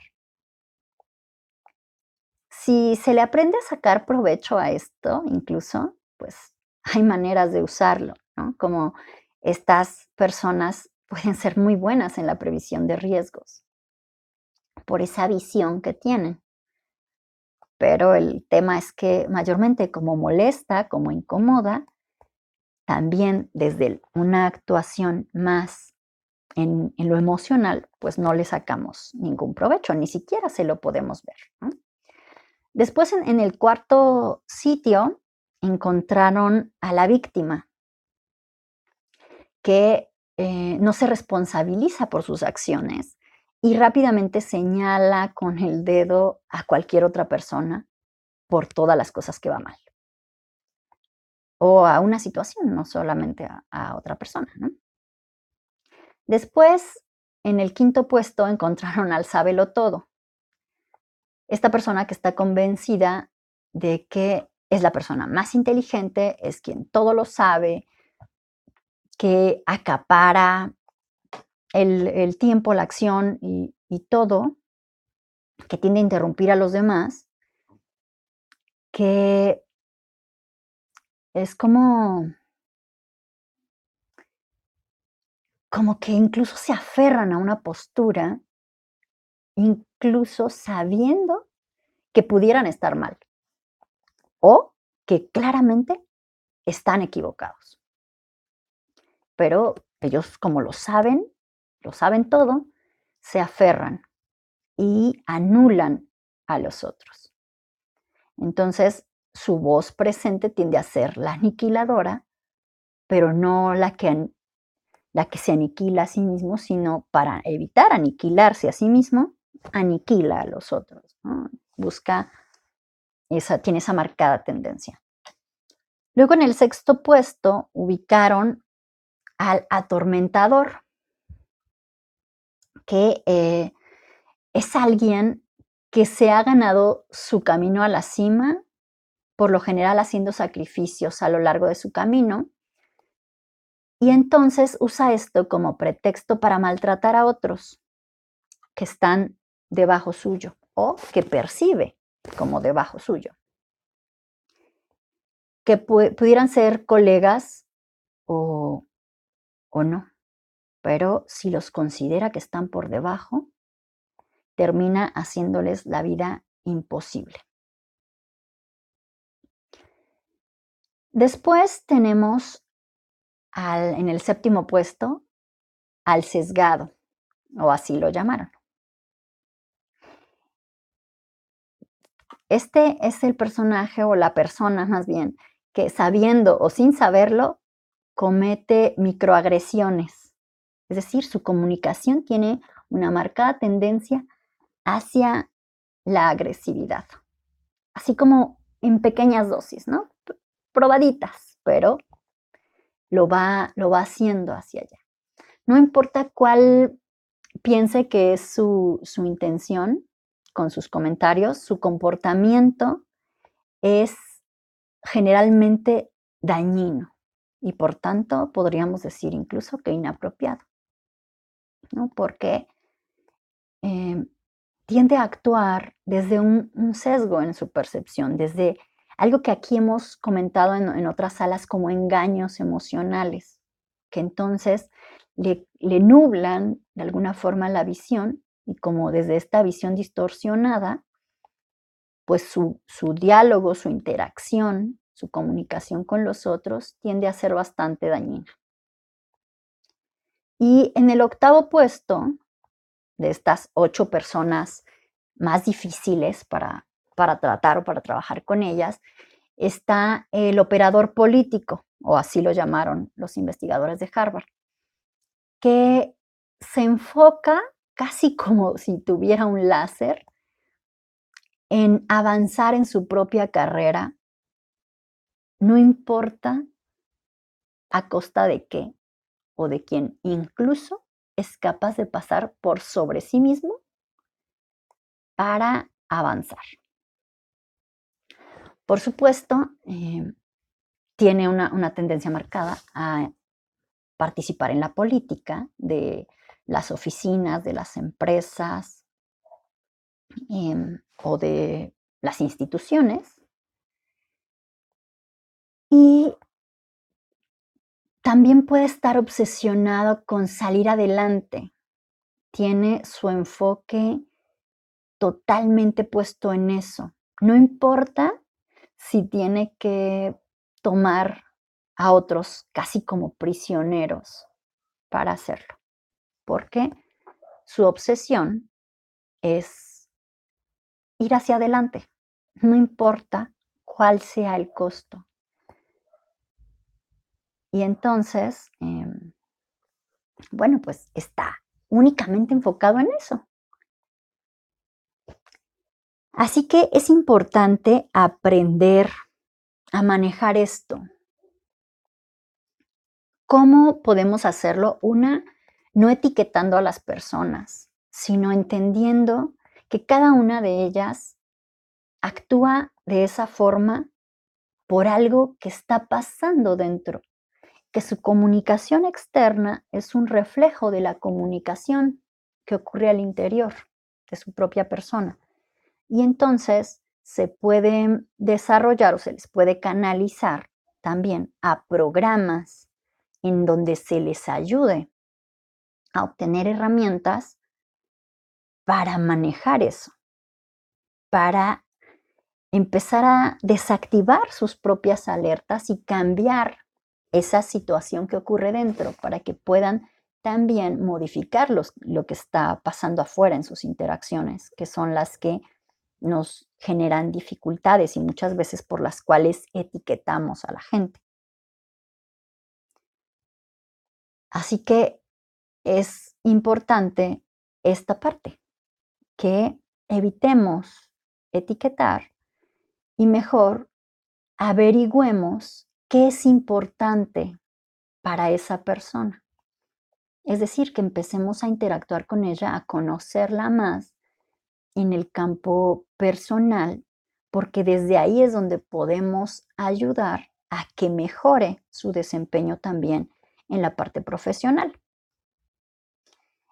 Si se le aprende a sacar provecho a esto, incluso, pues hay maneras de usarlo, Como estas personas [LAUGHS] pueden ser muy buenas en la previsión de riesgos por esa visión que tienen. Pero el tema es que mayormente como molesta, como incomoda, también desde una actuación más en, lo emocional, pues no le sacamos ningún provecho, ni siquiera se lo podemos ver. Después, en, el cuarto sitio, encontraron a la víctima, que eh, no se responsabiliza por sus acciones y rápidamente señala con el dedo a cualquier otra persona por todas las cosas que va mal. o a una situación, no solamente a, otra persona. Después, en el quinto puesto, [LAUGHS] encontraron al sábelo todo. Esta persona que está convencida de que es la persona más inteligente, es quien todo lo sabe, que acapara el, el tiempo, la acción y, todo, que tiende a interrumpir a los demás, que es como, como que incluso se aferran a una postura, incluso sabiendo que pudieran estar mal o que claramente están equivocados. Pero ellos como lo saben, lo saben todo, se aferran y anulan a los otros. Entonces, su voz presente tiende a ser la aniquiladora, pero no la que, la que se aniquila a sí mismo, sino para evitar aniquilarse a sí mismo, aniquila a los otros. Busca, esa, tiene esa marcada tendencia. Luego en el sexto puesto ubicaron al atormentador, que eh, es alguien que se ha ganado su camino a la cima, por lo general haciendo sacrificios a lo largo de su camino, y entonces usa esto como pretexto para maltratar a otros que están debajo suyo o que percibe como debajo suyo. Que pu pudieran ser colegas o, o no, pero si los considera que están por debajo, termina haciéndoles la vida imposible. Después tenemos al, en el séptimo puesto al sesgado, o así lo llamaron. Este es el personaje o la persona más bien que sabiendo o sin saberlo comete microagresiones. Es decir, su comunicación tiene una marcada tendencia hacia la agresividad. Así como en pequeñas dosis, ¿no? Probaditas, pero lo va, lo va haciendo hacia allá. No importa cuál piense que es su, su intención, con sus comentarios, su comportamiento es generalmente dañino y por tanto podríamos decir incluso que inapropiado, ¿no? Porque eh, tiende a actuar desde un, sesgo en su percepción, desde algo que aquí hemos comentado en, en otras salas como engaños emocionales, que entonces le, le nublan de alguna forma la visión y como desde esta visión distorsionada, pues su, su, diálogo, su interacción, su comunicación con los otros tiende a ser bastante dañina. Y en el octavo puesto de estas ocho personas más difíciles para, para tratar o para trabajar con ellas, está el operador político, o así lo llamaron los investigadores de Harvard, que se enfoca casi como si tuviera un láser, en avanzar en su propia carrera, no importa a costa de qué o de quién, incluso es capaz de pasar por sobre sí mismo para avanzar. Por supuesto, eh, tiene una, una tendencia marcada a participar en la política de las oficinas de las empresas eh, o de las instituciones. Y también puede estar obsesionado con salir adelante. Tiene su enfoque totalmente puesto en eso. No importa si tiene que tomar a otros casi como prisioneros para hacerlo porque su obsesión es ir hacia adelante, no importa cuál sea el costo. Y entonces, eh, bueno, pues está únicamente enfocado en eso. Así que es importante aprender a manejar esto, ¿Cómo podemos hacerlo? Una, no etiquetando a las personas, sino entendiendo que cada una de ellas actúa de esa forma por algo que está pasando dentro, que su comunicación externa es un reflejo de la comunicación que ocurre al interior de su propia persona. Y entonces se puede desarrollar o se les puede canalizar también a programas en donde se les ayude a obtener herramientas para manejar eso, para empezar a desactivar sus propias alertas y cambiar esa situación que ocurre dentro para que puedan también modificar lo que está pasando afuera en sus interacciones, que son las que nos generan dificultades y muchas veces por las cuales etiquetamos a la gente. Así que es importante esta parte, que evitemos etiquetar y mejor averigüemos qué es importante para esa persona. Es decir, que empecemos a interactuar con ella, a conocerla más en el campo personal, porque desde ahí es donde podemos ayudar a que mejore su desempeño también en la parte profesional.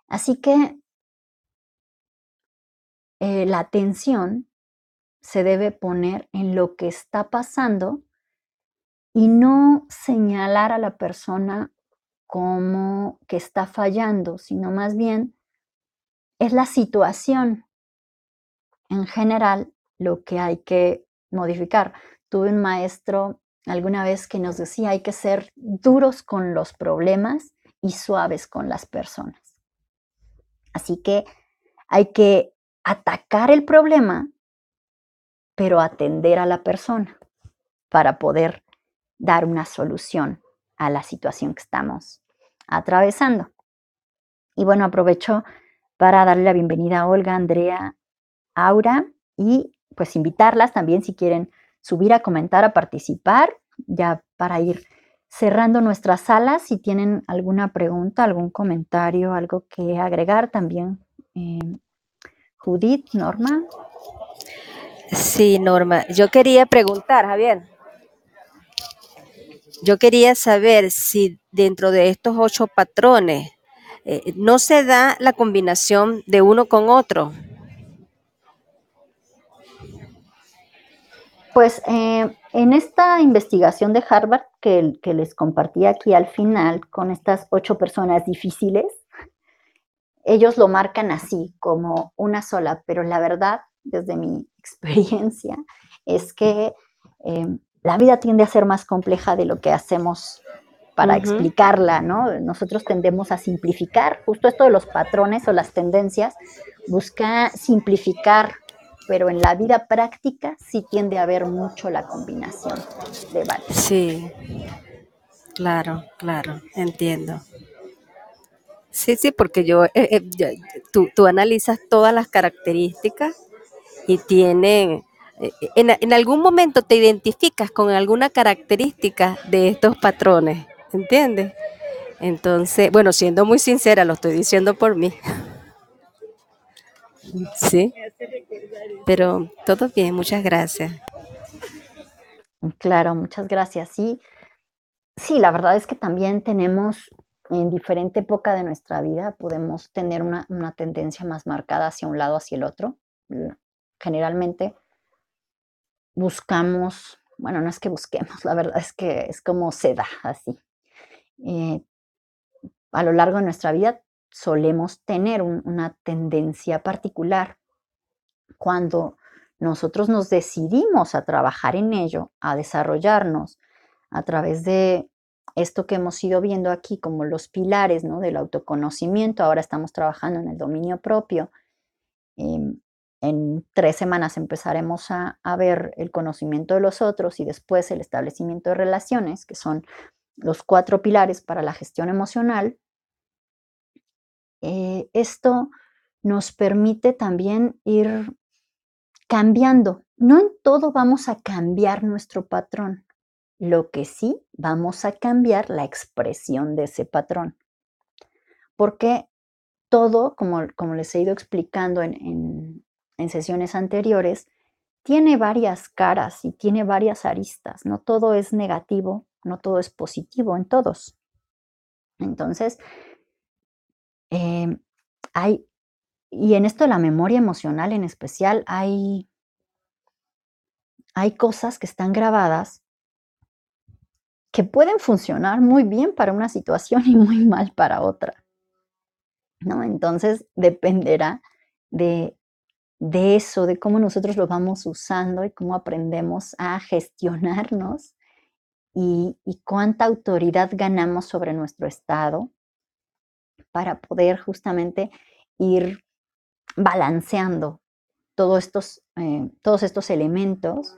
Así que eh, la atención se debe poner en lo que está pasando y no señalar a la persona como que está fallando, sino más bien es la situación en general lo que hay que modificar. Tuve un maestro alguna vez que nos decía hay que ser duros con los problemas y suaves con las personas. Así que hay que atacar el problema, pero atender a la persona para poder dar una solución a la situación que estamos atravesando. Y bueno, aprovecho para darle la bienvenida a Olga, Andrea, Aura y pues invitarlas también si quieren subir a comentar, a participar, ya para ir cerrando nuestras salas. Si tienen alguna pregunta, algún comentario, algo que agregar también. Eh, Judith, Norma. Sí, Norma. Yo quería preguntar, Javier. Yo quería saber si dentro de estos ocho patrones eh, no se da la combinación de uno con otro. Pues eh, en esta investigación de Harvard que, les compartí aquí al final con estas ocho personas difíciles, ellos lo marcan así, como una sola, pero la verdad, desde mi [LAUGHS] experiencia, es que eh, la vida tiende a ser más compleja de lo que hacemos para explicarla, ¿no? Nosotros tendemos a simplificar, justo esto de los patrones o las tendencias, busca simplificar pero en la vida práctica sí tiende a haber mucho la combinación de varios. Sí, claro, claro, entiendo. Sí, sí, porque yo, eh, eh, tú, analizas todas las características y tienen, en, algún momento te identificas con alguna característica de estos patrones, ¿entiendes? Entonces, bueno, siendo muy sincera, lo estoy diciendo por mí. [LAUGHS] Sí. Pero todo bien, muchas gracias. Claro, muchas gracias. Sí, sí, la verdad es que también tenemos en diferente época de nuestra vida, podemos tener una, una tendencia más marcada hacia un lado, hacia el otro. Generalmente buscamos, bueno, no es que busquemos, [LAUGHS] la verdad es que es como se da así. Eh, a lo largo de nuestra vida solemos tener una tendencia particular cuando nosotros nos decidimos a trabajar en ello, a desarrollarnos a través de esto que hemos ido viendo aquí como los pilares ¿no? del autoconocimiento, ahora estamos trabajando en el dominio propio. Em, en tres semanas empezaremos a, ver el conocimiento de los otros y después el establecimiento de relaciones, que son los cuatro pilares para la gestión emocional. Eh, esto nos permite también ir cambiando. No en todo vamos a cambiar nuestro patrón, Lo que sí, vamos a cambiar la expresión de ese patrón. Porque todo, como, les he ido explicando en sesiones anteriores, tiene varias caras y tiene varias aristas. No todo es negativo, no todo es positivo en todos. Entonces, em, hay, y en esto de la memoria emocional en especial, hay, hay cosas que están grabadas que pueden funcionar muy bien para una situación y muy mal para otra. ¿no? Entonces, dependerá de, de eso, de cómo nosotros lo vamos usando y cómo aprendemos a gestionarnos y, cuánta autoridad ganamos sobre nuestro estado para poder justamente ir balanceando todos estos, eh, todos estos elementos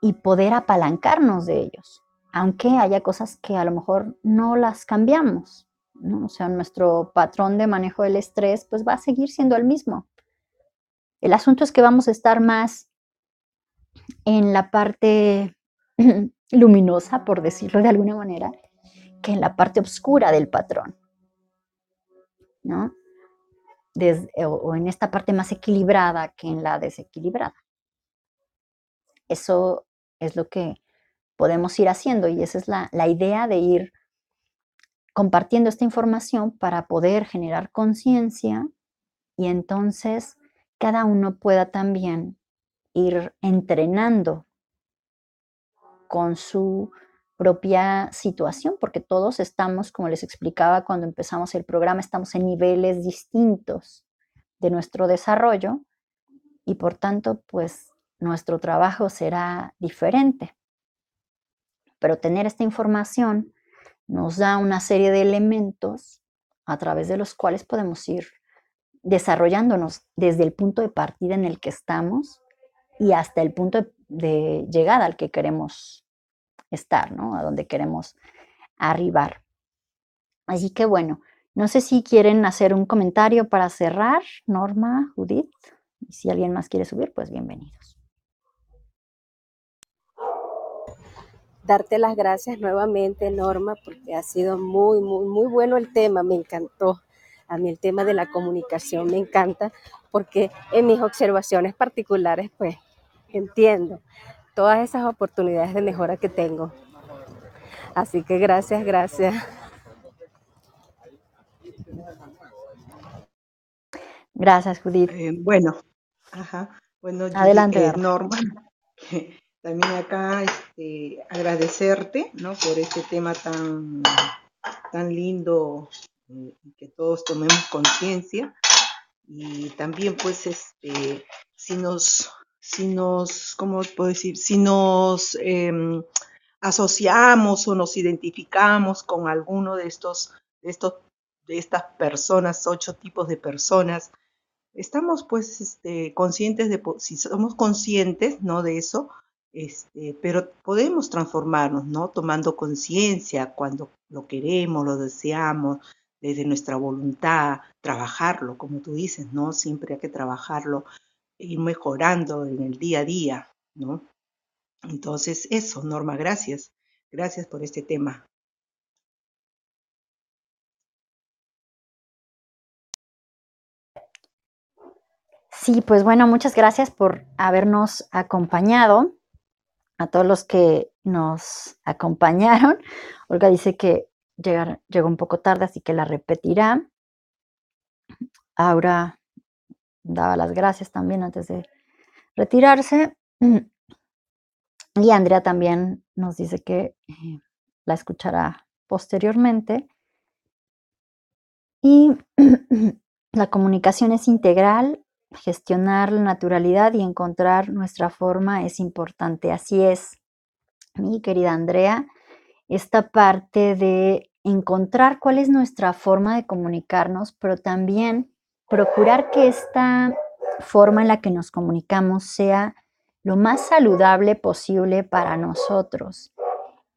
y poder apalancarnos de ellos, aunque haya cosas que a lo mejor no las cambiamos, ¿no? O sea, nuestro patrón de manejo del estrés pues va a seguir siendo el mismo. El asunto es que vamos a estar más en la parte [CLEARS THROAT] luminosa, por decirlo de alguna manera, que en la parte oscura del patrón, ¿no? o, en esta parte más equilibrada que en la desequilibrada. Eso es lo que podemos ir haciendo y esa es la, la idea de ir compartiendo esta información para poder generar conciencia y entonces cada uno pueda también ir entrenando con su propia situación, porque todos estamos, como les explicaba cuando empezamos el programa, estamos en niveles distintos de nuestro desarrollo y por tanto, pues nuestro trabajo será diferente. Pero tener esta información nos da una serie de elementos a través de los cuales podemos ir desarrollándonos desde el punto de partida en el que estamos y hasta el punto de llegada al que queremos estar, ¿no? A donde queremos arribar. Así que bueno, no sé si quieren hacer un comentario para cerrar, Norma, Judith. Y si alguien más quiere subir, pues bienvenidos. Darte las gracias nuevamente, Norma, porque ha sido muy, muy, muy bueno el tema, me encantó. A mí el tema de la comunicación me encanta porque en mis observaciones particulares, pues entiendo todas esas oportunidades de mejora que tengo. Así que gracias, gracias. Gracias, Judith. Eh, bueno, ajá. Bueno, Adelante, Norma. [LAUGHS] También acá este, agradecerte ¿no? por este tema tan, tan lindo eh, que todos tomemos conciencia. Y también, pues, este, si nos si nos, ¿cómo puedo decir? Si nos em, asociamos o nos identificamos con alguno de estos, de estos, de estas personas, ocho tipos de personas, estamos pues este, conscientes de, si somos conscientes, ¿no? De eso, este, pero podemos transformarnos, ¿no? Tomando conciencia cuando lo queremos, lo deseamos, desde nuestra voluntad, trabajarlo, como tú dices, ¿no? Siempre hay que trabajarlo ir mejorando en el día a día, ¿no? Entonces, eso, Norma, gracias. Gracias por este tema. Sí, pues bueno, muchas gracias por habernos acompañado, a todos los que nos acompañaron. Olga dice que llegó un poco tarde, así que la repetirá. Ahora daba las gracias también antes de retirarse. Y Andrea también nos dice que eh, la escuchará posteriormente. Y [CLEARS THROAT] la comunicación es integral, gestionar la naturalidad y encontrar nuestra forma es importante. Así es, mi querida Andrea, esta parte de encontrar cuál es nuestra forma de comunicarnos, pero también procurar que esta forma en la que nos comunicamos sea lo más saludable posible para nosotros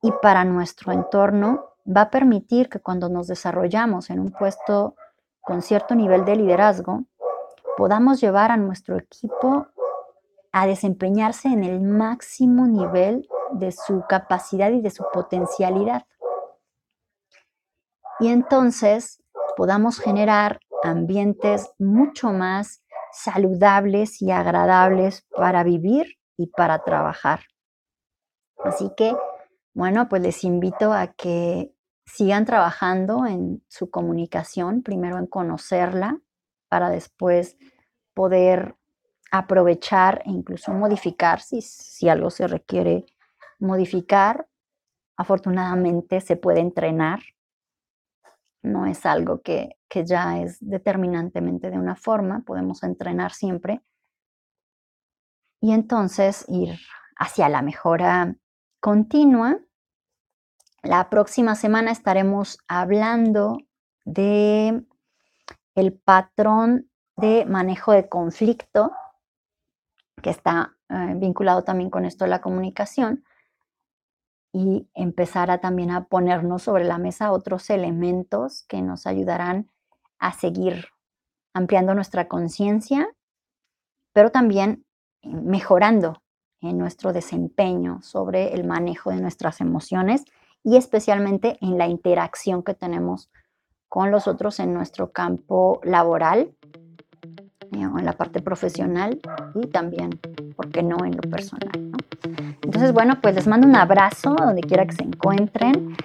y para nuestro entorno, va a permitir que cuando nos desarrollamos en un puesto con cierto nivel de liderazgo, podamos llevar a nuestro equipo a desempeñarse en el máximo nivel de su capacidad y de su potencialidad. Y entonces podamos generar ambientes mucho más saludables y agradables para vivir y para trabajar. Así que, bueno, pues les invito a que sigan trabajando en su comunicación, primero en conocerla, para después poder aprovechar e incluso modificar si, si algo se requiere modificar. Afortunadamente se puede entrenar, no es algo que, que ya es determinantemente de una forma, podemos entrenar siempre y entonces ir hacia la mejora continua. La próxima semana estaremos hablando de el patrón de manejo de conflicto, que está eh, vinculado también con esto de la comunicación, y empezar a también a ponernos sobre la mesa otros elementos que nos ayudarán a seguir ampliando nuestra conciencia, pero también eh, mejorando en nuestro desempeño sobre el manejo de nuestras emociones y especialmente en la interacción que tenemos con los otros en nuestro campo laboral, en la parte profesional y también, ¿por qué no?, en lo personal. Entonces, bueno, pues les mando un abrazo donde quiera que se encuentren